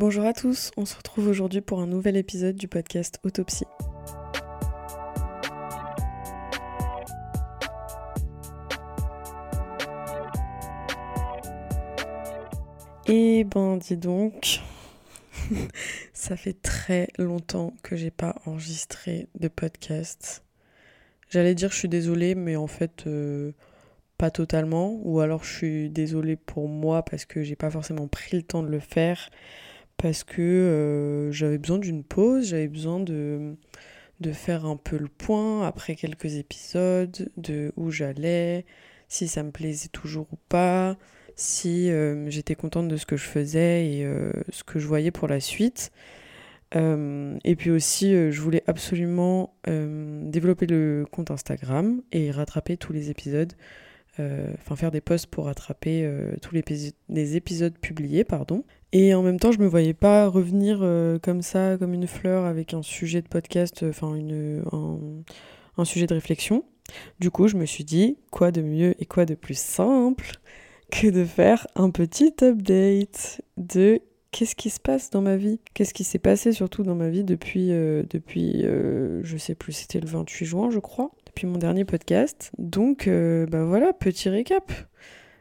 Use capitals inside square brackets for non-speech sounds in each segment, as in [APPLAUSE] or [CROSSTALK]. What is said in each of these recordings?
Bonjour à tous, on se retrouve aujourd'hui pour un nouvel épisode du podcast Autopsie. Et ben dis donc, [LAUGHS] ça fait très longtemps que j'ai pas enregistré de podcast. J'allais dire je suis désolée, mais en fait euh, pas totalement. Ou alors je suis désolée pour moi parce que j'ai pas forcément pris le temps de le faire. Parce que euh, j'avais besoin d'une pause, j'avais besoin de, de faire un peu le point après quelques épisodes, de où j'allais, si ça me plaisait toujours ou pas si euh, j'étais contente de ce que je faisais et euh, ce que je voyais pour la suite. Et puis aussi, je voulais absolument développer le compte Instagram et rattraper tous les épisodes, enfin faire des posts pour rattraper tous les, épisodes publiés, pardon. Et en même temps, je me voyais pas revenir comme ça, comme une fleur, avec un sujet de podcast, enfin un sujet de réflexion. Du coup, je me suis dit, quoi de mieux et quoi de plus simple que de faire un petit update de qu'est-ce qui se passe dans ma vie? Qu'est-ce qui s'est passé surtout dans ma vie depuis, euh, depuis euh, je sais plus, c'était le 28 juin, je crois, depuis mon dernier podcast. Donc, euh, bah voilà, petit récap.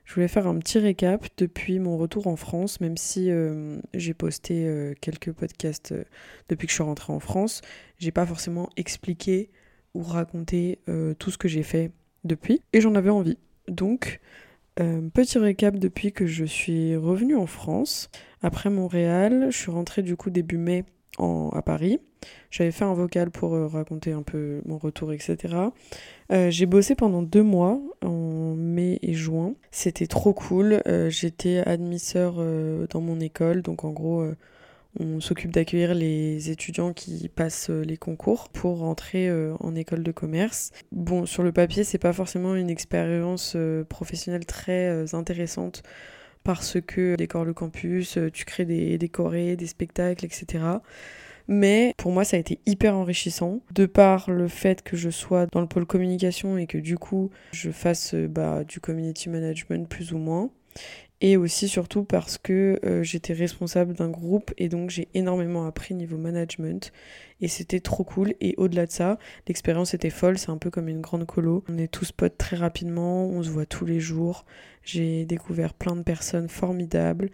Je voulais faire un petit récap depuis mon retour en France, même si j'ai posté quelques podcasts depuis que je suis rentrée en France. J'ai pas forcément expliqué ou raconté tout ce que j'ai fait depuis, et j'en avais envie. Donc, euh, petit récap depuis que je suis revenue en France. Après Montréal, je suis rentrée du coup début mai à Paris. J'avais fait un vocal pour euh, raconter un peu mon retour, etc. Euh, j'ai bossé pendant deux mois, en mai et juin. C'était trop cool. J'étais admisseur dans mon école, donc en gros on s'occupe d'accueillir les étudiants qui passent euh, les concours pour rentrer euh, en école de commerce. Bon, sur le papier, c'est pas forcément une expérience euh, professionnelle très intéressante parce que décore le campus, tu crées des décorés, des spectacles, etc. Mais pour moi, ça a été hyper enrichissant, de par le fait que je sois dans le pôle communication et que du coup, je fasse bah, du community management plus ou moins et aussi surtout parce que euh, j'étais responsable d'un groupe et donc j'ai énormément appris niveau management. Et c'était trop cool. Et au-delà de ça l'expérience était folle. C'est un peu comme une grande colo. On est tous potes très rapidement. On se voit tous les jours. J'ai découvert plein de personnes formidables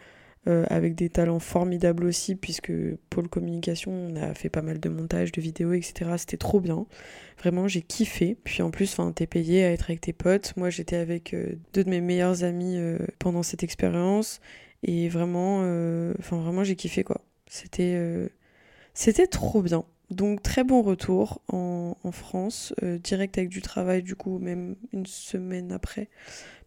euh, avec des talents formidables aussi, puisque Pôle Communication, on a fait pas mal de montages, de vidéos, etc. C'était trop bien. Vraiment, j'ai kiffé. Puis en plus, t'es payé à être avec tes potes. Moi, j'étais avec euh, deux de mes meilleurs amis euh, pendant cette expérience. Et vraiment, j'ai kiffé quoi. C'était, c'était trop bien. Donc très bon retour en France, direct avec du travail du coup, même une semaine après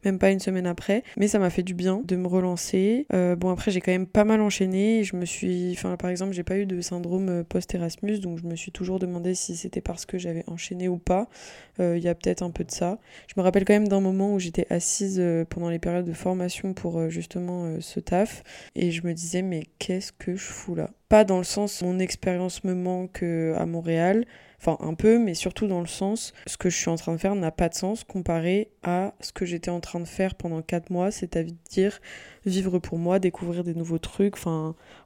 même pas une semaine après. Mais ça m'a fait du bien de me relancer. Euh, bon, après, j'ai quand même pas mal enchaîné. Je me suis. Enfin, par exemple, j'ai pas eu de syndrome euh, post-Erasmus, donc je me suis toujours demandé si c'était parce que j'avais enchaîné ou pas. Euh, il y a peut-être un peu de ça. Je me rappelle quand même d'un moment où j'étais assise pendant les périodes de formation pour justement ce taf. Et je me disais, mais qu'est-ce que je fous là? Pas dans le sens mon expérience me manque à Montréal Enfin, un peu, mais surtout dans le sens, ce que je suis en train de faire n'a pas de sens comparé à ce que j'étais en train de faire pendant 4 mois, c'est-à-dire vivre pour moi, découvrir des nouveaux trucs,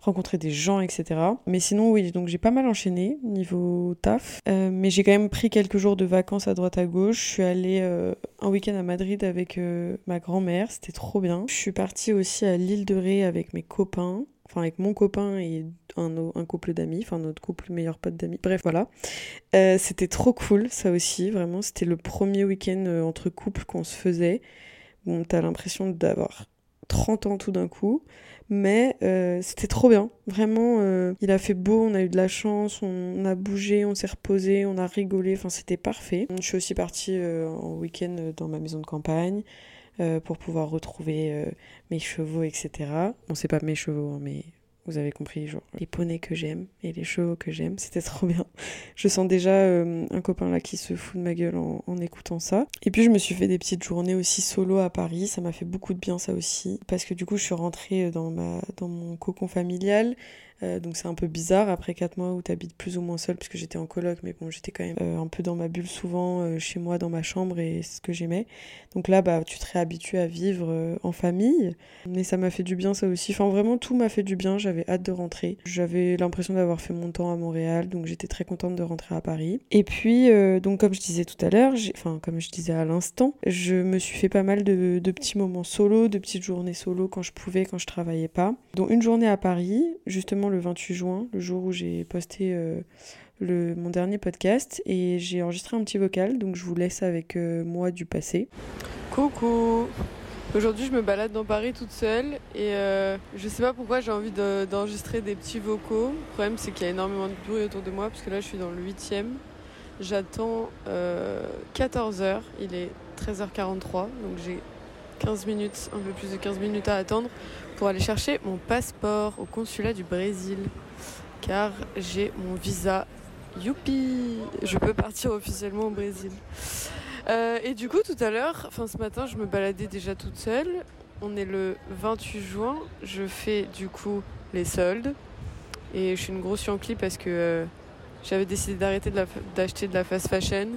rencontrer des gens, etc. Mais sinon, oui, donc j'ai pas mal enchaîné niveau taf, euh, mais j'ai quand même pris quelques jours de vacances à droite à gauche. Je suis allée euh, un week-end à Madrid avec euh, ma grand-mère, c'était trop bien. Je suis partie aussi à l'île de Ré avec mes copains enfin avec mon copain et un, couple d'amis, enfin notre couple meilleur pote d'amis. Bref, voilà. Euh, c'était trop cool, ça aussi, vraiment. C'était le premier week-end euh, entre couples qu'on se faisait. Bon, t'as l'impression d'avoir 30 ans tout d'un coup, mais euh, c'était trop bien. Vraiment, il a fait beau, on a eu de la chance, on a bougé, on s'est reposé, on a rigolé, enfin c'était parfait. Je suis aussi partie en week-end dans ma maison de campagne. Euh, pour pouvoir retrouver euh, mes chevaux, etc. Bon, c'est pas mes chevaux, hein, mais vous avez compris, genre les poneys que j'aime et les chevaux que j'aime, [LAUGHS] c'était trop bien. Je sens déjà euh, un copain là qui se fout de ma gueule en, en, écoutant ça. Et puis je me suis fait des petites journées aussi solo à Paris, ça m'a fait beaucoup de bien ça aussi, parce que du coup je suis rentrée dans, ma, dans mon cocon familial. Euh, donc c'est un peu bizarre après 4 mois où tu habites plus ou moins seul puisque j'étais en coloc mais bon j'étais quand même euh, un peu dans ma bulle souvent euh, chez moi dans ma chambre et c'est ce que j'aimais. Donc là bah tu te réhabitues à vivre en famille mais ça m'a fait du bien ça aussi. Enfin vraiment tout m'a fait du bien. j'avais hâte de rentrer. J'avais l'impression d'avoir fait mon temps à Montréal, donc j'étais très contente de rentrer à Paris. Et puis, donc comme je disais tout à l'heure, enfin comme je disais à l'instant, je me suis fait pas mal de, petits moments solo, de petites journées solo quand je pouvais, quand je travaillais pas. Donc une journée à Paris, justement le 28 juin, le jour où j'ai posté euh, mon dernier podcast, et j'ai enregistré un petit vocal, donc je vous laisse avec euh, moi du passé. Coucou Aujourd'hui, je me balade dans Paris toute seule et euh, je sais pas pourquoi j'ai envie d'enregistrer des petits vocaux. Le problème, c'est qu'il y a énormément de bruit autour de moi parce que là, je suis dans le 8 J'attends 14h, euh, il est 13h43, donc j'ai 15 minutes, un peu plus de 15 minutes à attendre pour aller chercher mon passeport au consulat du Brésil car j'ai mon visa. Youpi Je peux partir officiellement au Brésil. Euh, et du coup, tout à l'heure, enfin ce matin, je me baladais déjà toute seule. On est le 28 juin. Je fais du coup les soldes. Et je suis une grosse yankee parce que euh, j'avais décidé d'arrêter d'acheter de, la fast fashion.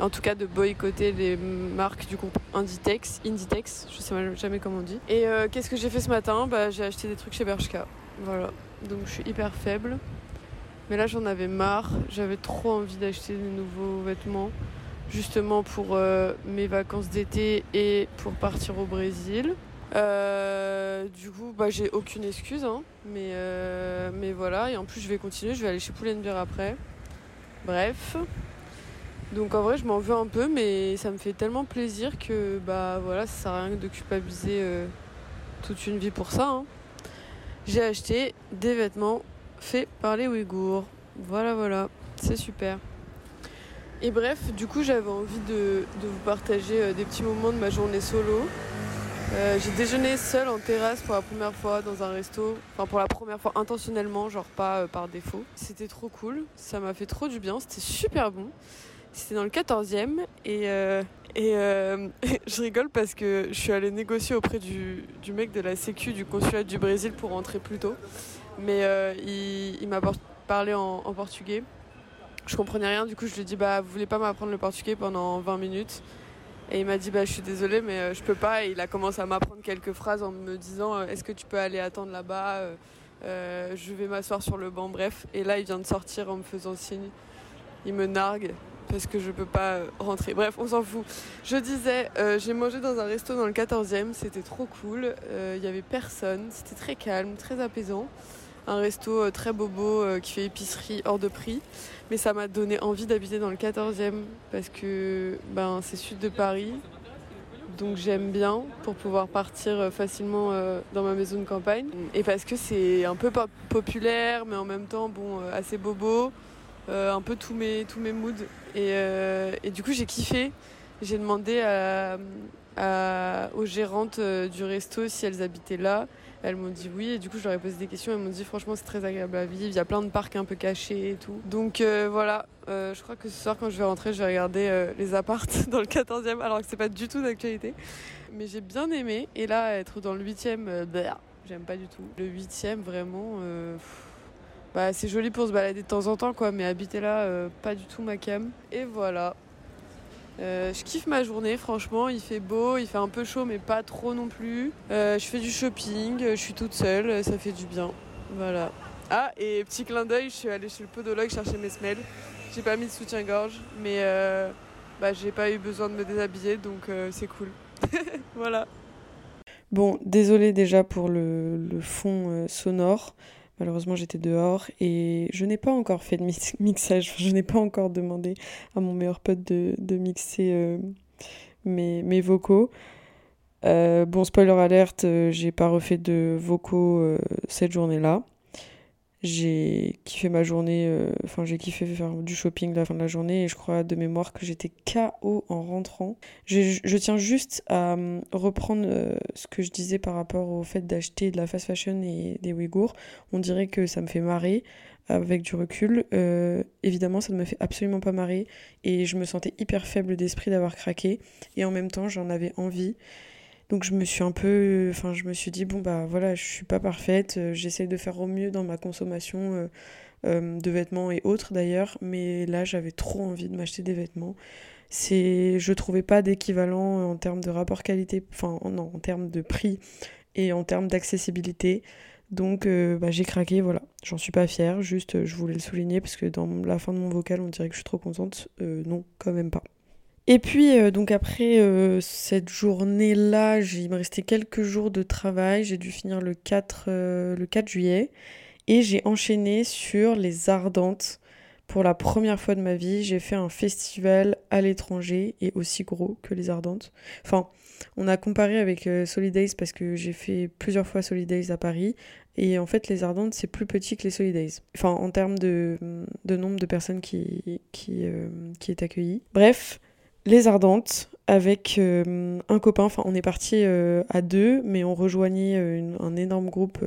En tout cas, de boycotter les marques du groupe Inditex. Inditex, je sais jamais comment on dit. Et euh, qu'est-ce que j'ai fait ce matin? Bah, J'ai acheté des trucs chez Bershka. Voilà. Donc je suis hyper faible. Mais là, j'en avais marre. J'avais trop envie d'acheter de nouveaux vêtements justement pour euh, mes vacances d'été et pour partir au Brésil. Euh, du coup, bah, j'ai aucune excuse, hein, mais, mais voilà. Et en plus, je vais continuer, je vais aller chez Poulenbière après. Bref. Donc en vrai, je m'en veux un peu, mais ça me fait tellement plaisir que bah voilà, ça sert à rien de culpabiliser toute une vie pour ça. Hein. J'ai acheté des vêtements faits par les Ouïghours. Voilà, voilà, c'est super. Et bref, du coup, j'avais envie de, vous partager euh, des petits moments de ma journée solo. Euh, j'ai déjeuné seule en terrasse pour la première fois dans un resto. Enfin, pour la première fois intentionnellement, genre pas euh, par défaut. C'était trop cool. Ça m'a fait trop du bien. C'était super bon. C'était dans le 14e. Et, et [LAUGHS] je rigole parce que je suis allée négocier auprès du, mec de la Sécu du consulat du Brésil pour rentrer plus tôt. Mais il, m'a parlé en portugais. Je comprenais rien, du coup je lui ai dit bah vous voulez pas m'apprendre le portugais pendant 20 minutes? Et il m'a dit bah je suis désolée mais euh, je peux pas. Et il a commencé à m'apprendre quelques phrases en me disant euh, est-ce que tu peux aller attendre là-bas? Euh, je vais m'asseoir sur le banc. Bref. Et là il vient de sortir en me faisant signe il me nargue parce que je peux pas rentrer bref on s'en fout je disais j'ai mangé dans un resto dans le 14e c'était trop cool il y avait personne c'était très calme très apaisant un resto très bobo qui fait épicerie hors de prix mais ça m'a donné envie d'habiter dans le 14e parce que ben, c'est sud de Paris. Donc j'aime bien pour pouvoir partir euh, facilement euh, dans ma maison de campagne. Et parce que c'est un peu populaire, mais en même temps bon, euh, assez bobo. Un peu tous mes, tous mes moods. Et, et du coup j'ai kiffé. J'ai demandé aux gérantes du resto si elles habitaient là. Elles m'ont dit oui et du coup je leur ai posé des questions. Elles m'ont dit franchement c'est très agréable à vivre. Il y a plein de parcs un peu cachés et tout. Donc euh, voilà, euh, je crois que ce soir quand je vais rentrer je vais regarder euh, les appartes [LAUGHS] dans le 14e alors que c'est pas du tout d'actualité. Mais j'ai bien aimé et là être dans le 8e, bah, j'aime pas du tout. Le 8e vraiment... Bah, c'est joli pour se balader de temps en temps quoi mais habiter là pas du tout ma cam. Et voilà, euh, je kiffe ma journée, franchement, il fait beau, il fait un peu chaud, mais pas trop non plus. Euh, je fais du shopping, je suis toute seule, ça fait du bien. Voilà. Ah, et petit clin d'œil, je suis allée chez le podologue chercher mes semelles. J'ai pas mis de soutien-gorge, mais euh, bah, j'ai pas eu besoin de me déshabiller, donc c'est cool. [LAUGHS] voilà. Bon, désolé déjà pour le fond sonore. Malheureusement, j'étais dehors et je n'ai pas encore fait de [LAUGHS] mixage. Je n'ai pas encore demandé à mon meilleur pote de, mixer euh, mes, vocaux. Euh, bon, spoiler alerte, euh, j'ai pas refait de vocaux cette journée-là. J'ai kiffé ma journée, euh, enfin j'ai kiffé faire du shopping la fin de la journée et je crois de mémoire que j'étais KO en rentrant. Je, tiens juste à euh, reprendre euh, ce que je disais par rapport au fait d'acheter de la fast fashion et des Ouïghours. On dirait que ça me fait marrer avec du recul. évidemment, ça ne me fait absolument pas marrer et je me sentais hyper faible d'esprit d'avoir craqué et en même temps j'en avais envie. Donc je me suis un peu, enfin je me suis dit bon bah voilà, je suis pas parfaite, euh, j'essaie de faire au mieux dans ma consommation euh, euh, de vêtements et autres d'ailleurs, mais là j'avais trop envie de m'acheter des vêtements. C'est, je trouvais pas d'équivalent en termes de rapport qualité, enfin non, en termes de prix et en termes d'accessibilité. Donc bah, j'ai craqué, voilà. J'en suis pas fière, juste je voulais le souligner parce que dans la fin de mon vocal on dirait que je suis trop contente. non, quand même pas. Et puis, donc après cette journée-là, il me restait quelques jours de travail. J'ai dû finir le 4, le 4 juillet. Et j'ai enchaîné sur les Ardentes. Pour la première fois de ma vie, j'ai fait un festival à l'étranger et aussi gros que les Ardentes. Enfin, on a comparé avec euh, Solidays parce que j'ai fait plusieurs fois Solidays à Paris. Et en fait, les Ardentes, c'est plus petit que les Solidays. Enfin, en termes de, nombre de personnes qui, qui, euh, qui est accueilli. Bref, les Ardentes, avec euh, un copain. Enfin, on est parti à deux, mais on rejoignait un énorme groupe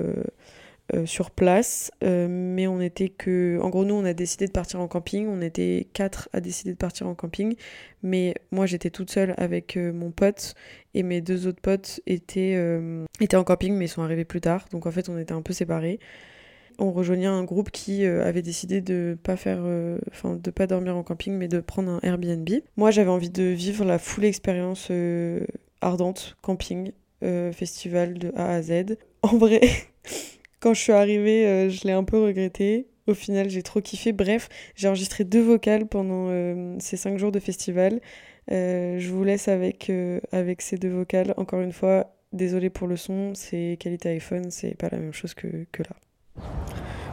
euh, sur place, euh, mais on était que. En gros, nous, on a décidé de partir en camping. On était quatre à décider de partir en camping, mais moi, j'étais toute seule avec euh, mon pote et mes deux autres potes étaient, étaient en camping, mais ils sont arrivés plus tard. Donc, en fait, on était un peu séparés. On rejoignait un groupe qui avait décidé de pas faire, enfin, de pas dormir en camping, mais de prendre un Airbnb. Moi, j'avais envie de vivre la full expérience ardente camping festival de A à Z. En vrai. [LAUGHS] Quand je suis arrivée, euh, je l'ai un peu regretté. Au final, j'ai trop kiffé. Bref, j'ai enregistré deux vocales pendant euh, ces cinq jours de festival. Euh, je vous laisse avec, avec ces deux vocales. Encore une fois, désolé pour le son, c'est qualité iPhone, c'est pas la même chose que, que là.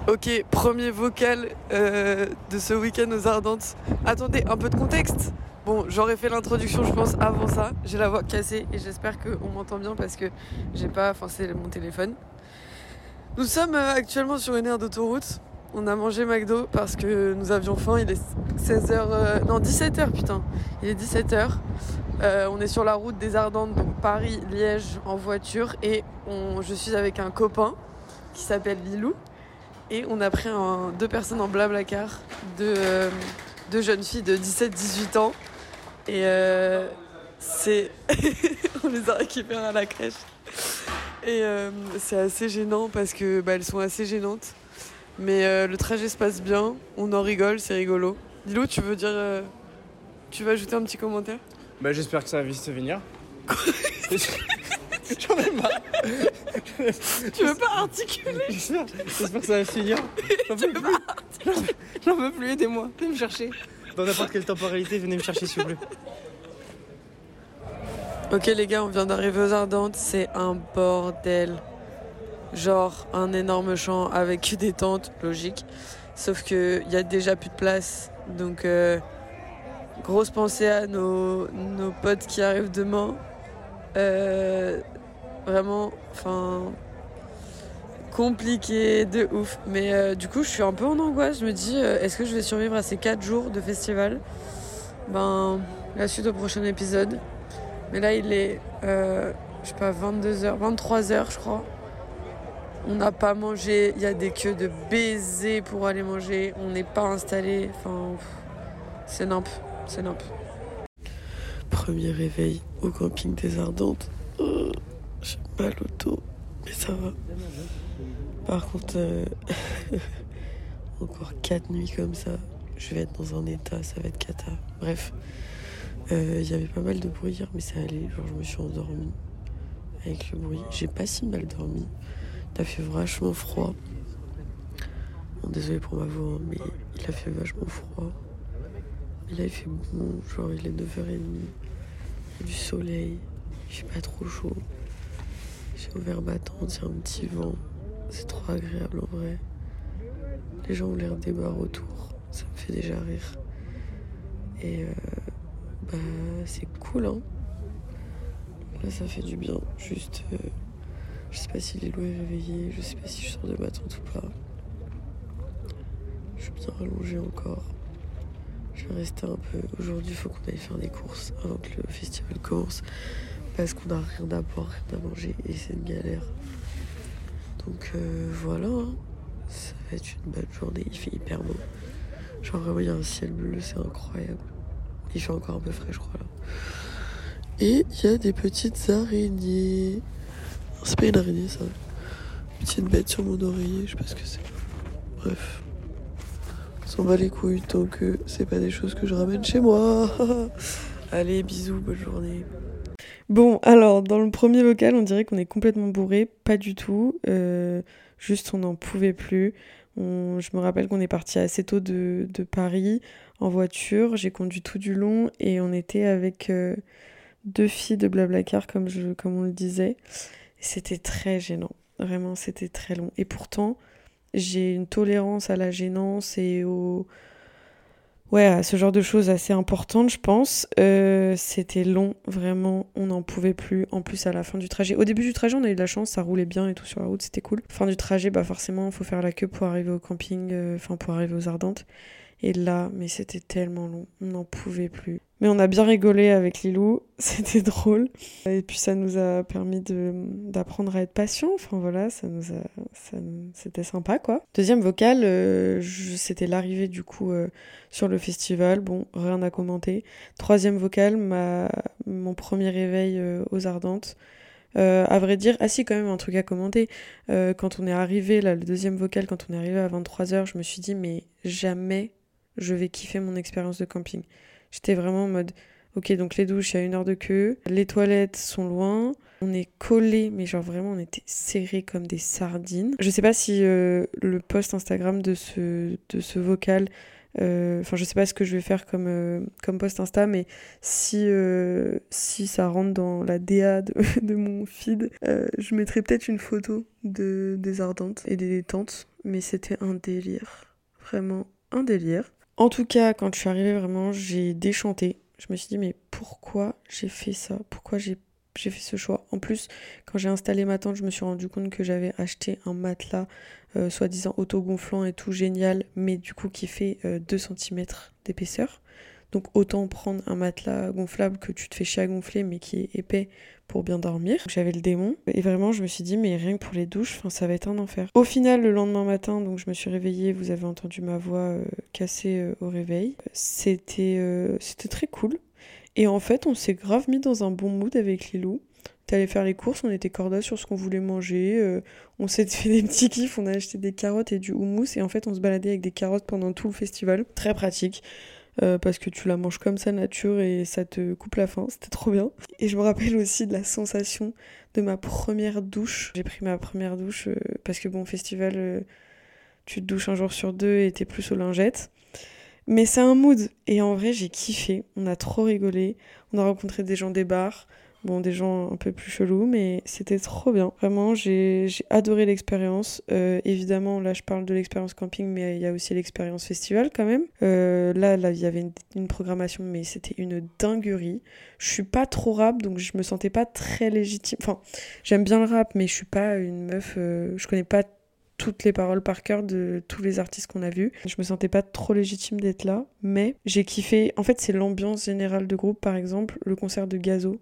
Ok, premier vocal de ce week-end aux Ardentes. Attendez, un peu de contexte. Bon, j'aurais fait l'introduction, je pense, avant ça. J'ai la voix cassée et j'espère qu'on m'entend bien parce que j'ai pas. C'est mon téléphone. Nous sommes euh, actuellement sur une aire d'autoroute. On a mangé McDo parce que nous avions faim. Il est 16h. Euh, non, 17h, putain. Il est 17h. Euh, on est sur la route des Ardentes, donc Paris-Liège en voiture. Et je suis avec un copain qui s'appelle Lilou. Et on a pris deux personnes en blablacar, deux, deux jeunes filles de 17-18 ans. Et c'est. [LAUGHS] on les a récupérées à la crèche. Et euh, c'est assez gênant parce que bah, elles sont assez gênantes. Mais euh, le trajet se passe bien, on en rigole, c'est rigolo. Lilou, tu veux dire. Euh, tu veux ajouter un petit commentaire? Bah, j'espère que ça va vite venir. [LAUGHS] [LAUGHS] J'en ai marre. tu veux pas articuler J'espère que ça va finir. [LAUGHS] J'en peux plus. J'en veux plus, aidez-moi. Venez me chercher. Dans n'importe quelle temporalité, venez me chercher s'il vous plaît. Ok les gars, on vient d'arriver aux Ardentes, c'est un bordel. Genre un énorme champ avec [LAUGHS] des tentes, logique. Sauf qu'il y a déjà plus de place. Donc euh, grosse pensée à nos, nos potes qui arrivent demain. Euh, vraiment, enfin compliqué de ouf. Mais euh, du coup, je suis un peu en angoisse. Je me dis, est-ce que je vais survivre à ces 4 jours de festival? Ben, la suite au prochain épisode. Mais là, il est, euh, je sais pas, 22h, 23h, je crois. On n'a pas mangé, il y a des queues de baisers pour aller manger, on n'est pas installé. Enfin, c'est nimp, c'est nimp. Premier réveil au camping des Ardentes. J'ai mal au dos, mais ça va. Par contre, euh, [LAUGHS] encore 4 nuits comme ça, je vais être dans un état, ça va être cata. Bref. Euh, il y avait pas mal de bruit hier, mais ça allait. Genre, je me suis endormie avec le bruit. J'ai pas si mal dormi. Il a fait vachement froid. Bon, désolé pour ma voix, hein, mais il a fait vachement froid. Mais là, il fait bon. Genre, il est 9h30. Il y a du soleil. Il fait pas trop chaud. J'ai ouvert ma tente, il y a un petit vent. C'est trop agréable en vrai. Les gens ont l'air débarres autour. Ça me fait déjà rire. Et euh, bah, c'est cool, hein. Là, ça fait du bien. Juste, euh, je sais pas si Lilo est réveillé, je sais pas si je sors de ma ou pas. Je suis bien rallongée encore. Je vais rester un peu. Aujourd'hui, il faut qu'on aille faire des courses avant que le festival commence. Parce qu'on a rien à boire, rien à manger et c'est une galère. Donc euh, voilà, hein. ça va être une belle journée. Il fait hyper beau. Genre vraiment, il y a un ciel bleu, c'est incroyable. Il fait encore un peu frais, je crois, là. Et il y a des petites araignées. C'est pas une araignée, ça. Petite bête sur mon oreiller, je sais pas ce que c'est. Bref. On s'en bat les couilles tant que c'est pas des choses que je ramène chez moi. [LAUGHS] Allez, bisous, bonne journée. Bon, alors, dans le premier vocal, on dirait qu'on est complètement bourré. Pas du tout. Euh, juste, on n'en pouvait plus. je me rappelle qu'on est parti assez tôt de, Paris en voiture. J'ai conduit tout du long et on était avec euh, deux filles de Blablacar, comme, comme on le disait. C'était très gênant. Vraiment, c'était très long. Et pourtant, j'ai une tolérance à la gênance et au ouais, ce genre de choses assez importantes, je pense. Euh, c'était long, vraiment, on n'en pouvait plus. En plus, à la fin du trajet. Au début du trajet, on a eu de la chance, ça roulait bien et tout sur la route, c'était cool. Fin du trajet, bah forcément, faut faire la queue pour arriver au camping, euh, enfin pour arriver aux Ardentes. Et là, mais c'était tellement long, on n'en pouvait plus. Mais on a bien rigolé avec Lilou, [LAUGHS] c'était drôle. Et puis ça nous a permis d'apprendre à être patient. Enfin voilà, ça nous a, c'était sympa quoi. Deuxième vocal, euh, c'était l'arrivée du coup euh, sur le festival. Bon, rien à commenter. Troisième vocal, ma, mon premier réveil euh, aux Ardentes. à vrai dire, ah si, quand même, un truc à commenter. quand on est arrivé, là, le deuxième vocal, quand on est arrivé à 23h, je me suis dit, mais jamais je vais kiffer mon expérience de camping. J'étais vraiment en mode, ok, donc les douches, il y a une heure de queue, les toilettes sont loin, on est collés, mais genre vraiment, on était serrés comme des sardines. Je sais pas si euh, le post Instagram de ce, de ce vocal, euh, enfin, je sais pas ce que je vais faire comme, euh, comme post Insta, mais si, si ça rentre dans la DA de, [LAUGHS] de mon feed, je mettrai peut-être une photo de, des ardentes et des tentes, mais c'était un délire. Vraiment un délire. En tout cas, quand je suis arrivée, vraiment, j'ai déchanté. Je me suis dit, mais pourquoi j'ai fait ça? Pourquoi j'ai fait ce choix? En plus, quand j'ai installé ma tente, je me suis rendu compte que j'avais acheté un matelas euh, soi-disant autogonflant et tout génial, mais du coup qui fait 2 euh, cm d'épaisseur. Donc autant prendre un matelas gonflable que tu te fais chier à gonfler, mais qui est épais pour bien dormir. J'avais le démon et vraiment je me suis dit mais rien que pour les douches, ça va être un enfer. Au final le lendemain matin donc je me suis réveillée, vous avez entendu ma voix euh, cassée euh, au réveil. C'était euh, c'était très cool et en fait on s'est grave mis dans un bon mood avec Lilou. Allé faire les courses, on était corda sur ce qu'on voulait manger, on s'est fait [LAUGHS] des petits kiffs, on a acheté des carottes et du houmous et en fait on se baladait avec des carottes pendant tout le festival. Très pratique. Euh, parce que tu la manges comme ça nature et ça te coupe la faim, c'était trop bien. Et je me rappelle aussi de la sensation de ma première douche. J'ai pris ma première douche euh, parce que bon, festival, euh, tu te douches un jour sur deux et t'es plus aux lingettes. Mais c'est un mood et en vrai j'ai kiffé, on a trop rigolé, on a rencontré des gens des bars, Bon, des gens un peu plus chelous, mais c'était trop bien. Vraiment, j'ai adoré l'expérience. Euh, évidemment, là, je parle de l'expérience camping, mais il y a aussi l'expérience festival quand même. Euh, là, là, il y avait une, programmation, mais c'était une dinguerie. Je suis pas trop rap, donc je me sentais pas très légitime. Enfin, j'aime bien le rap, mais je suis pas une meuf. Euh, je connais pas toutes les paroles par cœur de tous les artistes qu'on a vus. Je me sentais pas trop légitime d'être là, mais j'ai kiffé. En fait, c'est l'ambiance générale de groupe, par exemple, le concert de Gazo.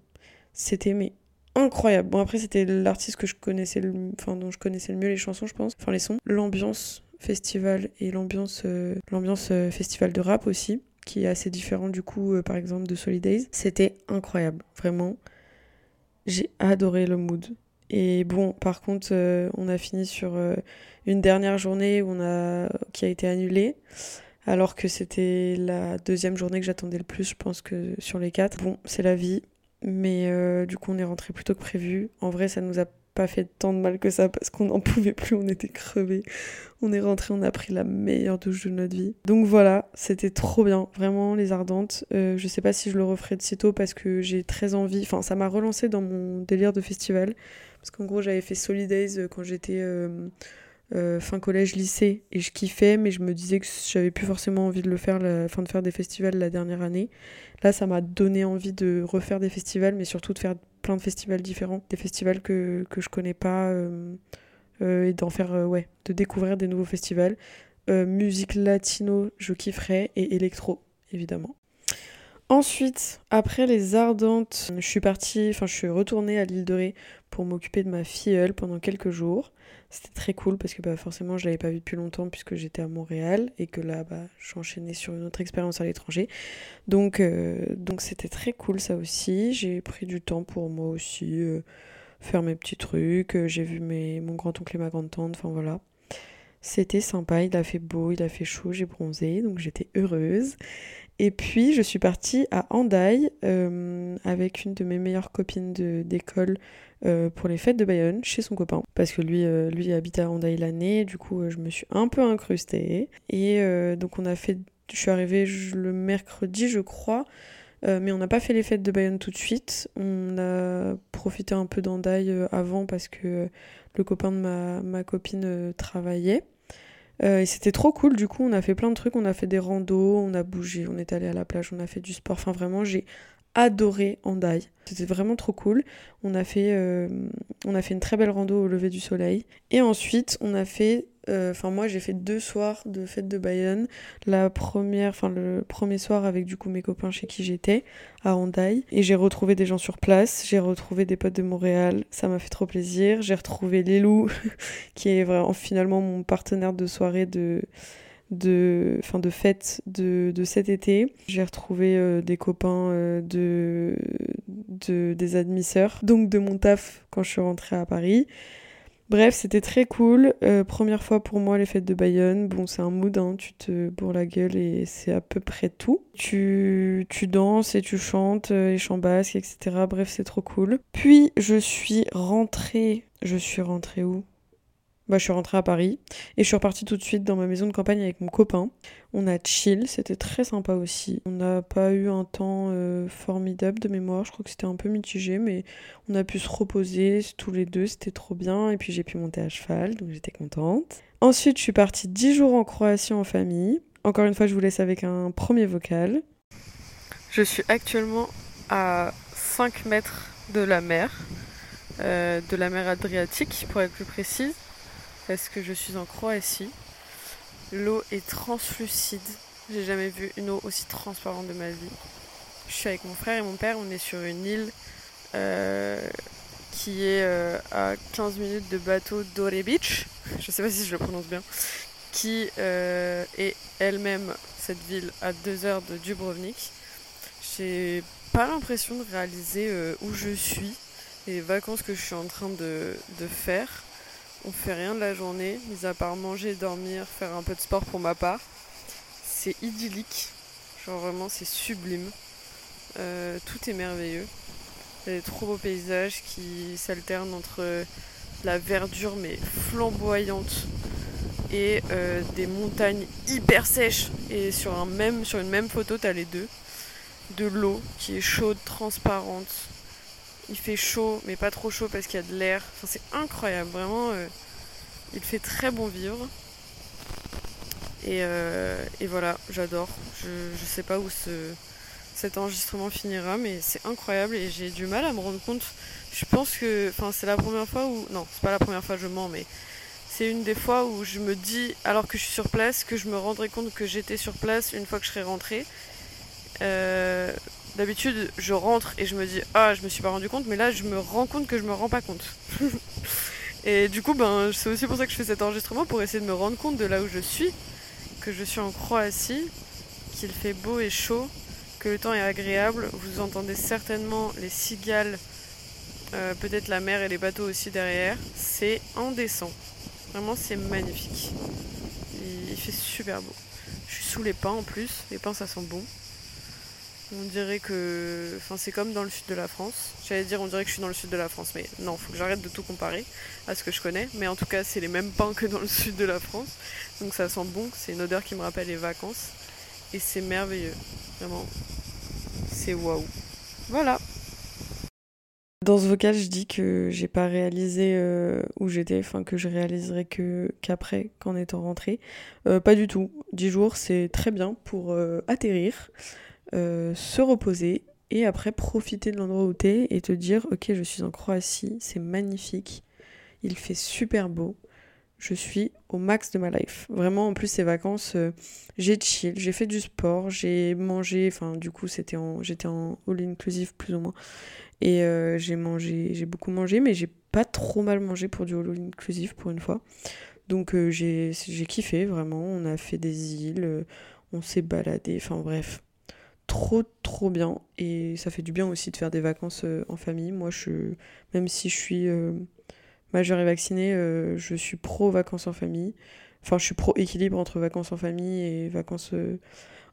C'était mais incroyable. Bon après c'était l'artiste que je connaissais le... enfin dont je connaissais le mieux les chansons je pense, enfin les sons, l'ambiance festival et l'ambiance euh, l'ambiance euh, festival de rap aussi qui est assez différent du coup euh, par exemple de Solidays. C'était incroyable, vraiment. J'ai adoré le mood. Et bon, par contre, on a fini sur une dernière journée où on a qui a été annulée alors que c'était la deuxième journée que j'attendais le plus, je pense que sur les quatre. Bon, c'est la vie. Mais euh, du coup, on est rentré plus tôt que prévu. En vrai, ça nous a pas fait tant de mal que ça parce qu'on n'en [LAUGHS] pouvait plus, on était crevés. On est rentré, on a pris la meilleure douche de notre vie. Donc voilà, c'était trop bien, vraiment les ardentes. Euh, je sais pas si je le referai de sitôt parce que j'ai très envie. Enfin, ça m'a relancé dans mon délire de festival. Parce qu'en gros, j'avais fait Solidays euh, quand j'étais fin collège, lycée et je kiffais, mais je me disais que j'avais plus forcément envie de le faire, la, de faire des festivals la dernière année. Là, ça m'a donné envie de refaire des festivals, mais surtout de faire plein de festivals différents, des festivals que, que je connais pas, euh, euh, et d'en faire, euh, ouais, de découvrir des nouveaux festivals. musique latino, je kifferais, et électro, évidemment. Ensuite, après les Ardentes, je suis partie, enfin je suis retournée à l'île de Ré pour m'occuper de ma filleule pendant quelques jours. C'était très cool parce que bah, forcément je l'avais pas vue depuis longtemps puisque j'étais à Montréal et que là bah, j'enchaînais sur une autre expérience à l'étranger. Donc euh, donc c'était très cool ça aussi. J'ai pris du temps pour moi aussi euh, faire mes petits trucs. J'ai vu mes, mon grand-oncle et ma grande-tante, enfin voilà. C'était sympa, il a fait beau, il a fait chaud, j'ai bronzé, donc j'étais heureuse. Et puis je suis partie à Handaï euh, avec une de mes meilleures copines d'école euh, pour les fêtes de Bayonne chez son copain. Parce que lui, euh, lui habite à Handaï l'année, du coup je me suis un peu incrustée. Et donc on a fait, je suis arrivée le mercredi je crois. mais on n'a pas fait les fêtes de Bayonne tout de suite. On a profité un peu d'Andaï avant parce que le copain de ma copine travaillait. Euh, et c'était trop cool, du coup, on a fait plein de trucs, on a fait des randos, on a bougé, on est allé à la plage, on a fait du sport. Enfin, vraiment, j'ai adoré Andai. C'était vraiment trop cool. On a, fait, euh, on a fait une très belle rando au lever du soleil. Et ensuite, on a fait euh, enfin moi j'ai fait deux soirs de fête de Bayonne. La première, enfin le premier soir avec du coup mes copains chez qui j'étais à Handaï et j'ai retrouvé des gens sur place. J'ai retrouvé des potes de Montréal. Ça m'a fait trop plaisir. J'ai retrouvé Lélou [LAUGHS] qui est vraiment finalement mon partenaire de soirée de de, fin de fête de, de cet été. J'ai retrouvé euh, des copains euh, de, de, des admisseurs, donc de mon taf quand je suis rentrée à Paris. Bref, c'était très cool. Euh, première fois pour moi les fêtes de Bayonne. Bon, c'est un mood, hein, tu te bourres la gueule et c'est à peu près tout. Tu, tu danses et tu chantes, les chants basques, etc. Bref, c'est trop cool. Puis je suis rentrée. Je suis rentrée où? Bah, je suis rentrée à Paris et je suis repartie tout de suite dans ma maison de campagne avec mon copain. On a chill, c'était très sympa aussi. On n'a pas eu un temps euh, formidable de mémoire, je crois que c'était un peu mitigé, mais on a pu se reposer tous les deux, c'était trop bien. Et puis j'ai pu monter à cheval, donc j'étais contente. Ensuite, je suis partie 10 jours en Croatie en famille. Encore une fois, je vous laisse avec un premier vocal. Je suis actuellement à 5 mètres de la mer, euh, de la mer Adriatique pour être plus précise parce que je suis en Croatie. L'eau est translucide. J'ai jamais vu une eau aussi transparente de ma vie. Je suis avec mon frère et mon père. On est sur une île euh, qui est euh, à 15 minutes de bateau d'Ore Beach. [LAUGHS] Je sais pas si je le prononce bien. Qui euh, est elle-même cette ville à 2 heures de Dubrovnik. J'ai pas l'impression de réaliser où je suis et les vacances que je suis en train de faire. On fait rien de la journée, mis à part manger, dormir, faire un peu de sport pour ma part. C'est idyllique. Genre vraiment, c'est sublime. Euh, tout est merveilleux. Il y a des trop beaux paysages qui s'alternent entre la verdure mais flamboyante et euh, des montagnes hyper sèches. Et sur, sur une même photo, tu as les deux. De l'eau qui est chaude, transparente, il fait chaud, mais pas trop chaud parce qu'il y a de l'air. Enfin, c'est incroyable, vraiment. Euh, il fait très bon vivre. Et, euh, voilà, j'adore. Je, je sais pas où ce, cet enregistrement finira, mais c'est incroyable et j'ai du mal à me rendre compte. Je pense que, enfin, c'est la première fois où, non, c'est pas la première fois, je mens, mais c'est une des fois où je me dis, alors que je suis sur place, que je me rendrai compte que j'étais sur place une fois que je serai rentrée. Euh, D'habitude, je rentre et je me dis ah, je me suis pas rendu compte, mais là, je me rends compte que je me rends pas compte. [LAUGHS] et du coup, ben, c'est aussi pour ça que je fais cet enregistrement pour essayer de me rendre compte de là où je suis, que je suis en Croatie, qu'il fait beau et chaud, que le temps est agréable. Vous entendez certainement les cigales, euh, peut-être la mer et les bateaux aussi derrière. C'est indécent. Vraiment, c'est magnifique. il fait super beau. Je suis sous les pins en plus. Les pins, ça sent bon. On dirait que. Enfin, c'est comme dans le sud de la France. J'allais dire, on dirait que je suis dans le sud de la France, mais non, faut que j'arrête de tout comparer à ce que je connais. Mais en tout cas, c'est les mêmes pains que dans le sud de la France. Donc ça sent bon, c'est une odeur qui me rappelle les vacances. Et c'est merveilleux. Vraiment. C'est waouh. Voilà. Dans ce vocal, je dis que j'ai pas réalisé euh, où j'étais, enfin que je réaliserai que qu'après, qu'en étant rentrée. Euh, pas du tout. 10 jours, c'est très bien pour euh, atterrir. Euh, se reposer et après profiter de l'endroit où t'es et te dire ok je suis en Croatie, c'est magnifique, il fait super beau, je suis au max de ma life. Vraiment en plus ces vacances euh, j'ai chill, j'ai fait du sport, j'ai mangé, enfin du coup c'était en j'étais en all inclusive plus ou moins et euh, j'ai mangé, j'ai beaucoup mangé mais j'ai pas trop mal mangé pour du all inclusive pour une fois. Donc j'ai kiffé vraiment, on a fait des îles, on s'est baladé, enfin bref, trop trop bien et ça fait du bien aussi de faire des vacances euh, en famille. Moi je même si je suis euh, majeure et vaccinée, euh, je suis pro vacances en famille. Enfin, je suis pro équilibre entre vacances en famille et vacances euh,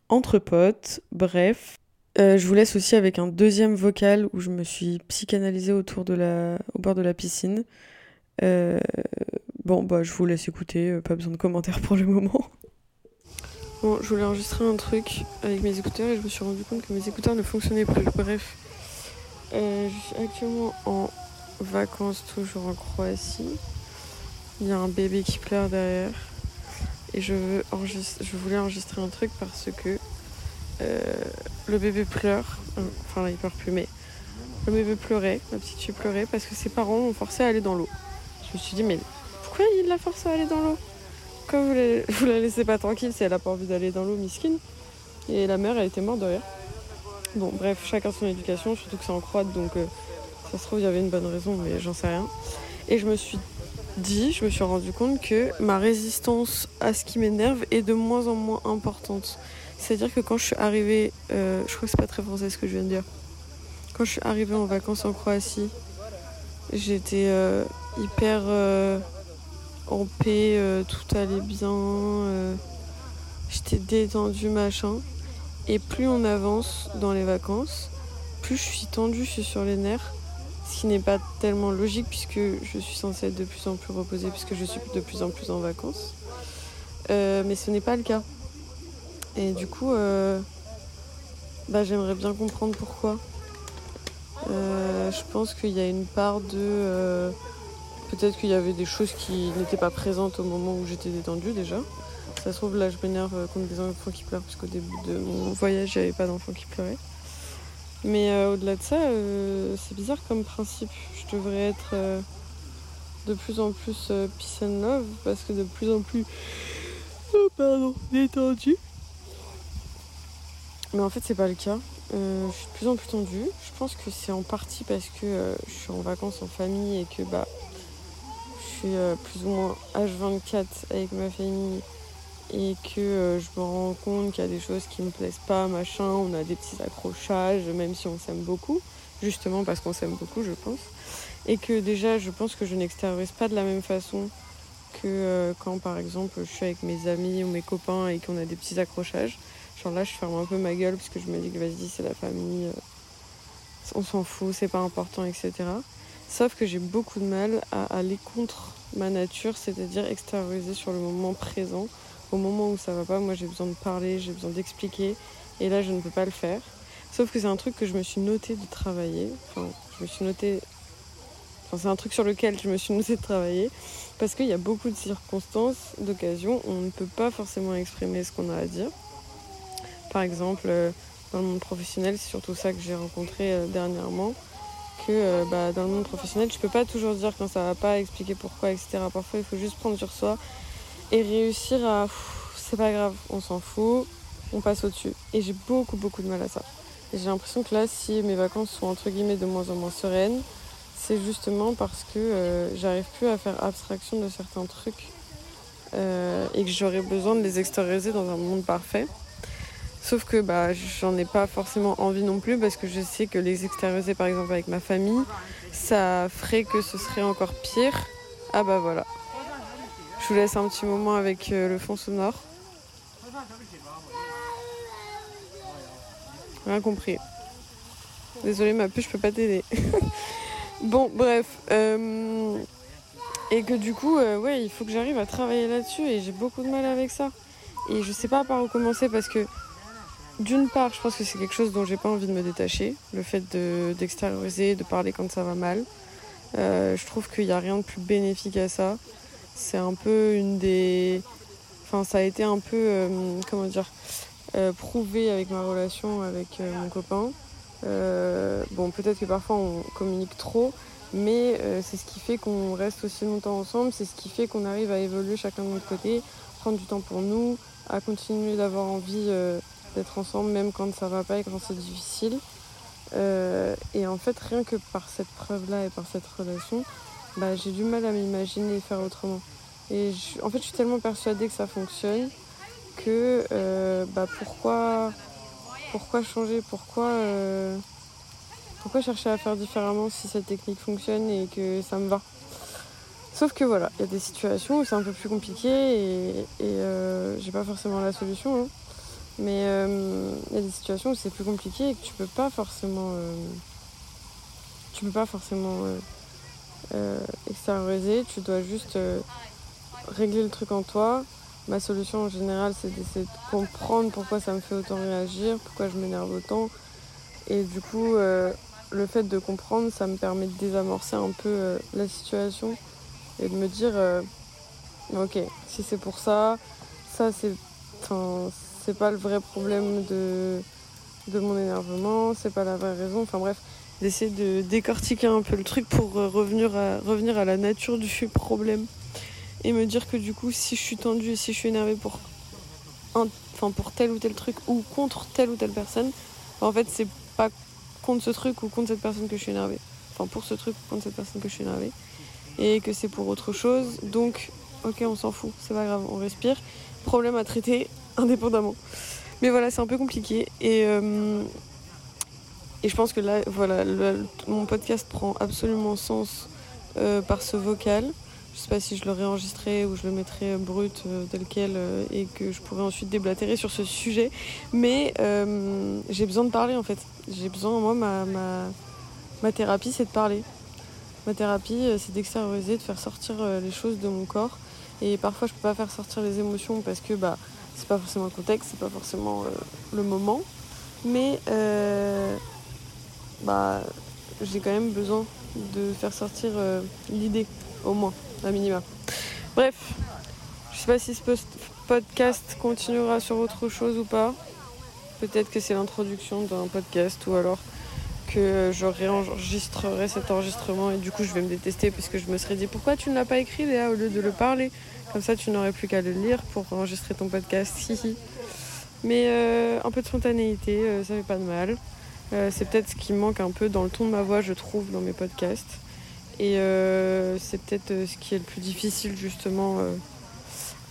entre potes. Bref. Je vous laisse aussi avec un deuxième vocal où je me suis psychanalysée autour de la... au bord de la piscine. Bon, bah, je vous laisse écouter, pas besoin de commentaires pour le moment. [LAUGHS] Bon, je voulais enregistrer un truc avec mes écouteurs et je me suis rendu compte que mes écouteurs ne fonctionnaient plus. Bref, je suis actuellement en vacances, toujours en Croatie. Il y a un bébé qui pleure derrière. Et je, voulais enregistrer un truc parce que euh, le bébé pleure. Euh, enfin là il pleure plus mais le bébé pleurait, la petite fille pleurait parce que ses parents l'ont forcé à aller dans l'eau. Je me suis dit mais pourquoi il l'a forcé à aller dans l'eau? Pourquoi [LAUGHS] vous la, laissez pas tranquille si elle a pas envie d'aller dans l'eau, miskin Et la mère elle était morte de rire. Bon bref, chacun son éducation, surtout que c'est en croate donc euh, ça se trouve il y avait une bonne raison mais j'en sais rien. Et je me suis dit, je me suis rendu compte que ma résistance à ce qui m'énerve est de moins en moins importante. C'est-à-dire que quand je suis arrivée, euh, je crois que c'est pas très français ce que je viens de dire. Quand je suis arrivée en vacances en Croatie, j'étais euh, hyper en paix, tout allait bien, j'étais détendue, machin. Et plus on avance dans les vacances, plus je suis tendue, je suis sur les nerfs ce qui n'est pas tellement logique puisque je suis censée être de plus en plus reposée puisque je suis de plus en plus en vacances. Euh, mais ce n'est pas le cas. Et du coup, euh, bah, j'aimerais bien comprendre pourquoi. Euh, je pense qu'il y a une part de... Peut-être qu'il y avait des choses qui n'étaient pas présentes au moment où j'étais détendue déjà. Ça se trouve là je m'énerve contre des enfants qui pleurent parce qu'au début de mon voyage il n'y avait pas d'enfants qui pleuraient. Mais euh, au-delà de ça, euh, c'est bizarre comme principe. Je devrais être euh, de plus en plus peace and love parce que de plus en plus. Oh, pardon, détendu. Mais en fait, c'est pas le cas. je suis de plus en plus tendue. Je pense que c'est en partie parce que je suis en vacances en famille et que bah, suis plus ou moins H24 avec ma famille et que euh, je me rends compte qu'il y a des choses qui me plaisent pas, machin, on a des petits accrochages, même si on s'aime beaucoup, justement parce qu'on s'aime beaucoup, je pense. Et que déjà, je pense que je n'extériorise pas de la même façon que euh, quand, par exemple, je suis avec mes amis ou mes copains et qu'on a des petits accrochages. Genre là, je ferme un peu ma gueule parce que je me dis que vas-y, c'est la famille, euh, on s'en fout, c'est pas important, etc. Sauf que j'ai beaucoup de mal à aller contre ma nature, c'est-à-dire extérioriser sur le moment présent au moment où ça va pas, moi j'ai besoin de parler, j'ai besoin d'expliquer. Et là, je ne peux pas le faire. Sauf que c'est un truc que je me suis noté de travailler. Enfin, je me suis noté. Enfin, c'est un truc sur lequel je me suis noté de travailler. Parce qu'il y a beaucoup de circonstances, d'occasions, où on ne peut pas forcément exprimer ce qu'on a à dire. Par exemple, euh, dans le monde professionnel, c'est surtout ça que j'ai rencontré euh, dernièrement. Que euh, bah, dans le monde professionnel, je peux pas toujours dire quand ça va pas, expliquer pourquoi, etc. Parfois, il faut juste prendre sur soi et réussir à c'est pas grave, on s'en fout, on passe au-dessus. Et j'ai beaucoup beaucoup de mal à ça. Et j'ai l'impression que là, si mes vacances sont entre guillemets de moins en moins sereines, c'est justement parce que euh, j'arrive plus à faire abstraction de certains trucs euh, et que j'aurais besoin de les extérioriser dans un monde parfait. Sauf que bah, j'en ai pas forcément envie non plus parce que je sais que les extérioriser par exemple avec ma famille, ça ferait que ce serait encore pire. Ah bah voilà, je vous laisse un petit moment avec euh, le fond sonore. Rien compris. Désolée ma puce, je peux pas t'aider. [LAUGHS] bon, bref. Euh, et que du coup, euh, ouais, il faut que j'arrive à travailler là-dessus et j'ai beaucoup de mal avec ça. Et je sais pas par où commencer parce que d'une part, je pense que c'est quelque chose dont j'ai pas envie de me détacher. Le fait d'extérioriser, de, parler quand ça va mal. je trouve qu'il n'y a rien de plus bénéfique à ça. C'est un peu une des. Enfin, ça a été un peu, euh, comment dire, euh, prouvé avec ma relation avec euh, mon copain. bon, peut-être que parfois on communique trop, mais c'est ce qui fait qu'on reste aussi longtemps ensemble, c'est ce qui fait qu'on arrive à évoluer chacun de notre côté, prendre du temps pour nous, à continuer d'avoir envie d'être ensemble même quand ça va pas et quand c'est difficile. et en fait, rien que par cette preuve-là et par cette relation, bah, j'ai du mal à m'imaginer faire autrement. Et en fait, je suis tellement persuadée que ça fonctionne que euh, bah, pourquoi, pourquoi changer? Pourquoi, euh, pourquoi chercher à faire différemment si cette technique fonctionne et que ça me va? Sauf que voilà, il y a des situations où c'est un peu plus compliqué et, et j'ai pas forcément la solution. Hein. Mais il y a des situations où c'est plus compliqué et que tu peux pas forcément. tu peux pas forcément extérioriser, tu dois juste régler le truc en toi. Ma solution en général, c'est d'essayer de comprendre pourquoi ça me fait autant réagir, pourquoi je m'énerve autant. Et du coup, euh, le fait de comprendre, ça me permet de désamorcer un peu euh, la situation et de me dire euh, ok, si c'est pour ça, ça c'est. C'est pas le vrai problème de, de mon énervement, c'est pas la vraie raison. Enfin bref, d'essayer de décortiquer un peu le truc pour revenir à, revenir à la nature du problème et me dire que du coup si je suis tendue et si je suis énervée pour enfin pour tel ou tel truc ou contre telle ou telle personne, en fait c'est pas contre ce truc ou contre cette personne que je suis énervée. Enfin pour ce truc ou contre cette personne que je suis énervée. Et que c'est pour autre chose. Donc ok on s'en fout, c'est pas grave, on respire. Problème à traiter [LAUGHS] indépendamment. Mais voilà, c'est un peu compliqué. Et, euh, et je pense que là, voilà, mon podcast prend absolument sens euh, par ce vocal. Je sais pas si je le réenregistrerai ou je le mettrai brut euh, tel quel et que je pourrais ensuite déblatérer sur ce sujet. Mais j'ai besoin de parler en fait. J'ai besoin, moi, ma, ma, ma thérapie, c'est de parler. Ma thérapie, c'est d'extérioriser, de faire sortir les choses de mon corps. Et parfois, je peux pas faire sortir les émotions parce que bah, c'est pas forcément le contexte, c'est pas forcément le moment. Mais bah, j'ai quand même besoin de faire sortir l'idée, au moins à minima. Bref, je sais pas si ce podcast continuera sur autre chose ou pas. Peut-être que c'est l'introduction d'un podcast ou alors que je réenregistrerai cet enregistrement et du coup je vais me détester puisque je me serais dit pourquoi tu ne l'as pas écrit Léa au lieu de le parler? Comme ça tu n'aurais plus qu'à le lire pour enregistrer ton podcast. [LAUGHS] Mais euh, un peu de spontanéité euh, ça fait pas de mal. Euh, c'est peut-être ce qui manque un peu dans le ton de ma voix je trouve dans mes podcasts. Et euh, c'est peut-être ce qui est le plus difficile justement